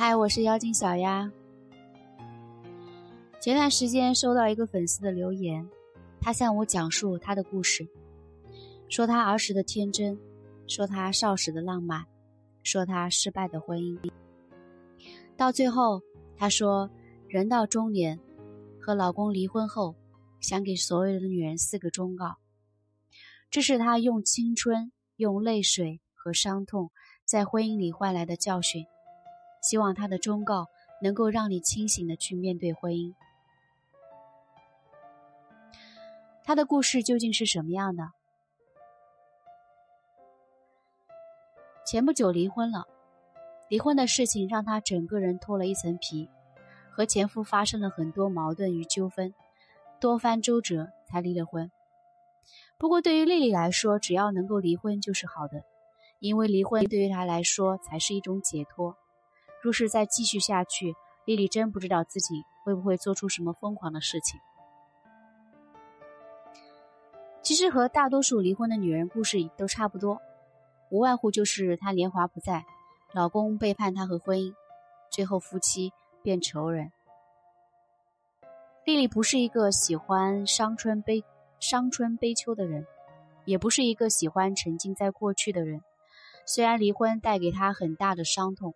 嗨，我是妖精小丫。前段时间收到一个粉丝的留言，他向我讲述他的故事，说他儿时的天真，说他少时的浪漫，说他失败的婚姻。到最后，他说人到中年，和老公离婚后，想给所有的女人四个忠告。这是他用青春、用泪水和伤痛在婚姻里换来的教训。希望他的忠告能够让你清醒的去面对婚姻。他的故事究竟是什么样的？前不久离婚了，离婚的事情让他整个人脱了一层皮，和前夫发生了很多矛盾与纠纷，多番周折才离了婚。不过对于丽丽来说，只要能够离婚就是好的，因为离婚对于她来说才是一种解脱。若是再继续下去，丽丽真不知道自己会不会做出什么疯狂的事情。其实和大多数离婚的女人故事都差不多，无外乎就是她年华不在，老公背叛她和婚姻，最后夫妻变仇人。丽丽不是一个喜欢伤春悲伤春悲秋的人，也不是一个喜欢沉浸在过去的人。虽然离婚带给她很大的伤痛。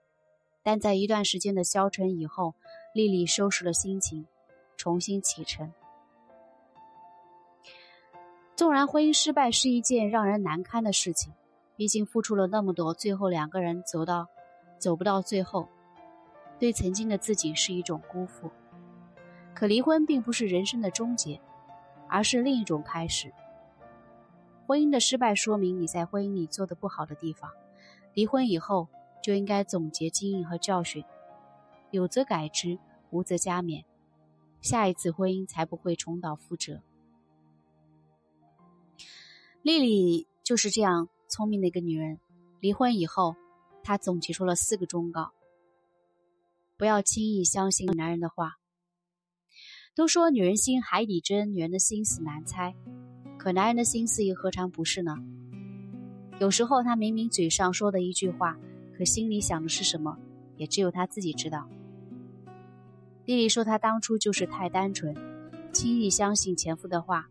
但在一段时间的消沉以后，丽丽收拾了心情，重新启程。纵然婚姻失败是一件让人难堪的事情，毕竟付出了那么多，最后两个人走到走不到最后，对曾经的自己是一种辜负。可离婚并不是人生的终结，而是另一种开始。婚姻的失败说明你在婚姻里做的不好的地方，离婚以后。就应该总结经验和教训，有则改之，无则加勉，下一次婚姻才不会重蹈覆辙。丽丽就是这样聪明的一个女人。离婚以后，她总结出了四个忠告：不要轻易相信男人的话。都说女人心海底针，女人的心思难猜，可男人的心思又何尝不是呢？有时候他明明嘴上说的一句话。可心里想的是什么，也只有他自己知道。丽丽说，她当初就是太单纯，轻易相信前夫的话。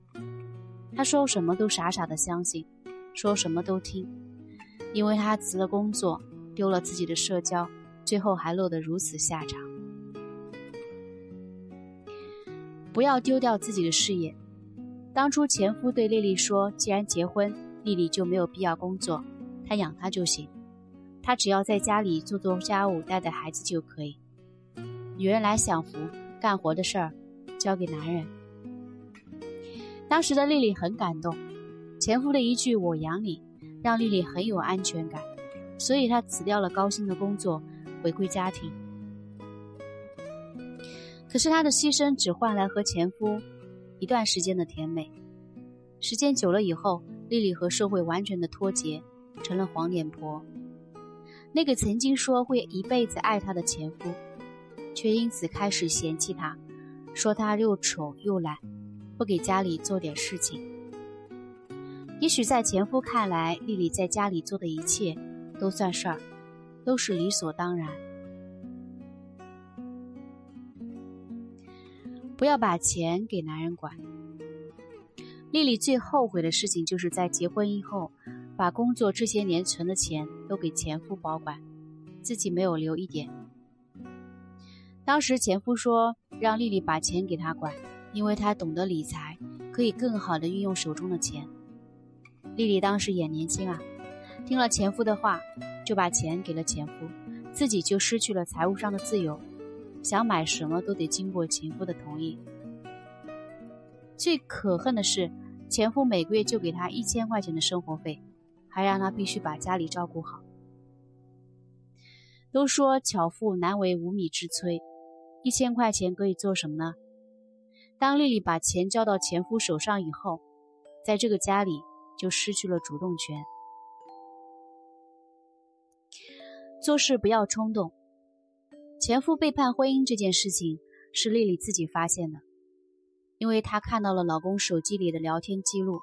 她说什么都傻傻的相信，说什么都听，因为她辞了工作，丢了自己的社交，最后还落得如此下场。不要丢掉自己的事业。当初前夫对丽丽说，既然结婚，丽丽就没有必要工作，他养她就行。她只要在家里做做家务、带带孩子就可以。女人来享福，干活的事儿交给男人。当时的丽丽很感动，前夫的一句“我养你”，让丽丽很有安全感，所以她辞掉了高薪的工作，回归家庭。可是她的牺牲只换来和前夫一段时间的甜美，时间久了以后，丽丽和社会完全的脱节，成了黄脸婆。那个曾经说会一辈子爱她的前夫，却因此开始嫌弃她，说她又丑又懒，不给家里做点事情。也许在前夫看来，丽丽在家里做的一切都算事儿，都是理所当然。不要把钱给男人管。丽丽最后悔的事情，就是在结婚以后。把工作这些年存的钱都给前夫保管，自己没有留一点。当时前夫说让丽丽把钱给他管，因为他懂得理财，可以更好的运用手中的钱。丽丽当时也年轻啊，听了前夫的话，就把钱给了前夫，自己就失去了财务上的自由，想买什么都得经过前夫的同意。最可恨的是，前夫每个月就给她一千块钱的生活费。还让他必须把家里照顾好。都说巧妇难为无米之炊，一千块钱可以做什么呢？当丽丽把钱交到前夫手上以后，在这个家里就失去了主动权。做事不要冲动。前夫背叛婚姻这件事情是丽丽自己发现的，因为她看到了老公手机里的聊天记录，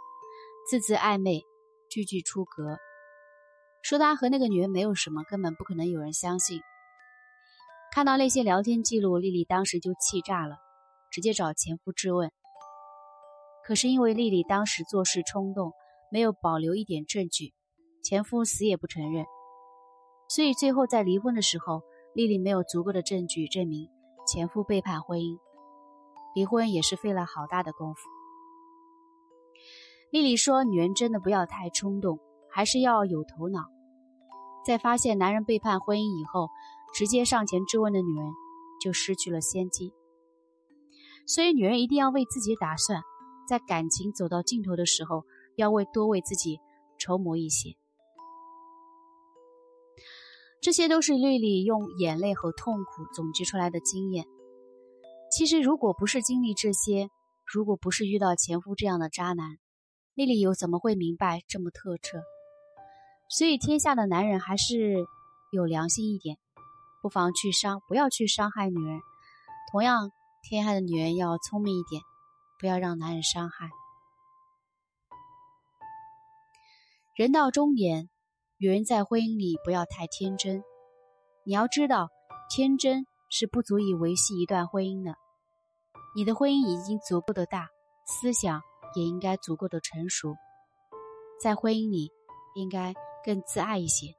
字字暧昧。句句出格，说他和那个女人没有什么，根本不可能有人相信。看到那些聊天记录，丽丽当时就气炸了，直接找前夫质问。可是因为丽丽当时做事冲动，没有保留一点证据，前夫死也不承认，所以最后在离婚的时候，丽丽没有足够的证据证明前夫背叛婚姻，离婚也是费了好大的功夫。丽丽说：“女人真的不要太冲动，还是要有头脑。在发现男人背叛婚姻以后，直接上前质问的女人就失去了先机。所以，女人一定要为自己打算。”在感情走到尽头的时候，要为多为自己筹谋一些。这些都是丽丽用眼泪和痛苦总结出来的经验。其实，如果不是经历这些，如果不是遇到前夫这样的渣男，丽丽又怎么会明白这么透彻？所以，天下的男人还是有良心一点，不妨去伤，不要去伤害女人。同样，天下的女人要聪明一点。不要让男人伤害。人到中年，女人在婚姻里不要太天真。你要知道，天真是不足以维系一段婚姻的。你的婚姻已经足够的大，思想也应该足够的成熟，在婚姻里应该更自爱一些。